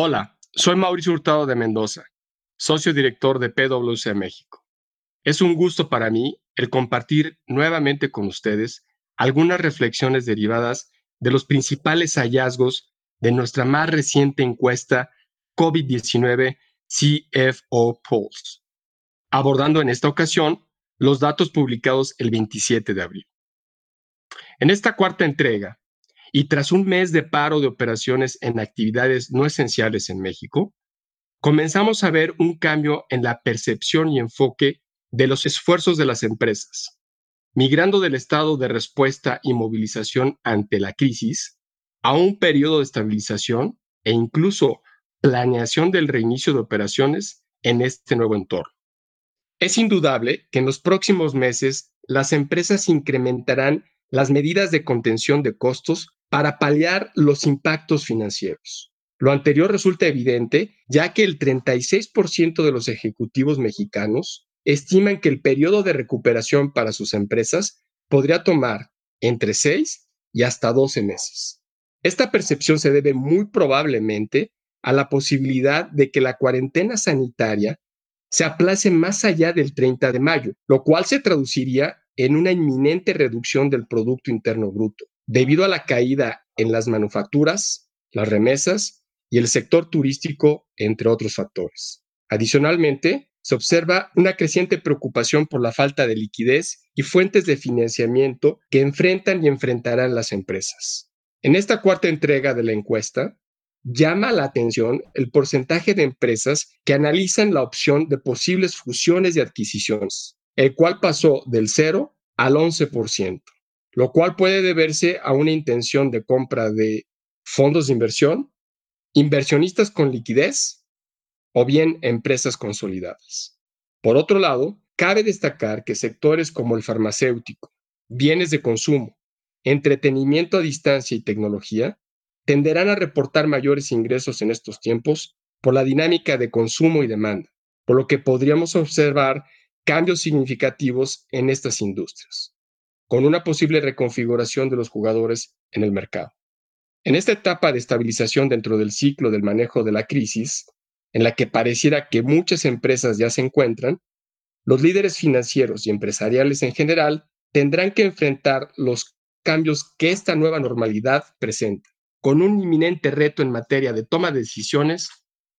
Hola, soy Mauricio Hurtado de Mendoza, socio director de PwC México. Es un gusto para mí el compartir nuevamente con ustedes algunas reflexiones derivadas de los principales hallazgos de nuestra más reciente encuesta COVID-19 CFO Pulse, abordando en esta ocasión los datos publicados el 27 de abril. En esta cuarta entrega, y tras un mes de paro de operaciones en actividades no esenciales en México, comenzamos a ver un cambio en la percepción y enfoque de los esfuerzos de las empresas, migrando del estado de respuesta y movilización ante la crisis a un periodo de estabilización e incluso planeación del reinicio de operaciones en este nuevo entorno. Es indudable que en los próximos meses las empresas incrementarán las medidas de contención de costos para paliar los impactos financieros. Lo anterior resulta evidente ya que el 36% de los ejecutivos mexicanos estiman que el periodo de recuperación para sus empresas podría tomar entre 6 y hasta 12 meses. Esta percepción se debe muy probablemente a la posibilidad de que la cuarentena sanitaria se aplace más allá del 30 de mayo, lo cual se traduciría en una inminente reducción del Producto Interno Bruto, debido a la caída en las manufacturas, las remesas y el sector turístico, entre otros factores. Adicionalmente, se observa una creciente preocupación por la falta de liquidez y fuentes de financiamiento que enfrentan y enfrentarán las empresas. En esta cuarta entrega de la encuesta, llama la atención el porcentaje de empresas que analizan la opción de posibles fusiones y adquisiciones, el cual pasó del 0 al 11% lo cual puede deberse a una intención de compra de fondos de inversión, inversionistas con liquidez o bien empresas consolidadas. Por otro lado, cabe destacar que sectores como el farmacéutico, bienes de consumo, entretenimiento a distancia y tecnología tenderán a reportar mayores ingresos en estos tiempos por la dinámica de consumo y demanda, por lo que podríamos observar cambios significativos en estas industrias con una posible reconfiguración de los jugadores en el mercado. En esta etapa de estabilización dentro del ciclo del manejo de la crisis, en la que pareciera que muchas empresas ya se encuentran, los líderes financieros y empresariales en general tendrán que enfrentar los cambios que esta nueva normalidad presenta, con un inminente reto en materia de toma de decisiones,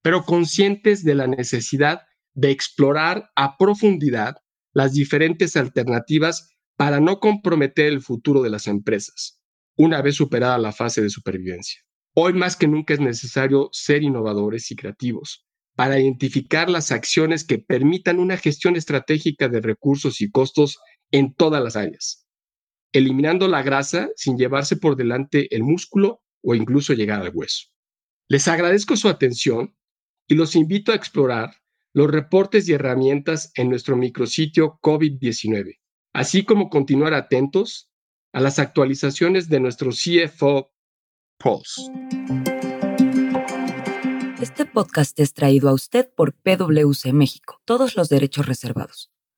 pero conscientes de la necesidad de explorar a profundidad las diferentes alternativas para no comprometer el futuro de las empresas, una vez superada la fase de supervivencia. Hoy más que nunca es necesario ser innovadores y creativos para identificar las acciones que permitan una gestión estratégica de recursos y costos en todas las áreas, eliminando la grasa sin llevarse por delante el músculo o incluso llegar al hueso. Les agradezco su atención y los invito a explorar los reportes y herramientas en nuestro micrositio COVID-19 así como continuar atentos a las actualizaciones de nuestro CFO Pulse. Este podcast es traído a usted por PwC México, todos los derechos reservados.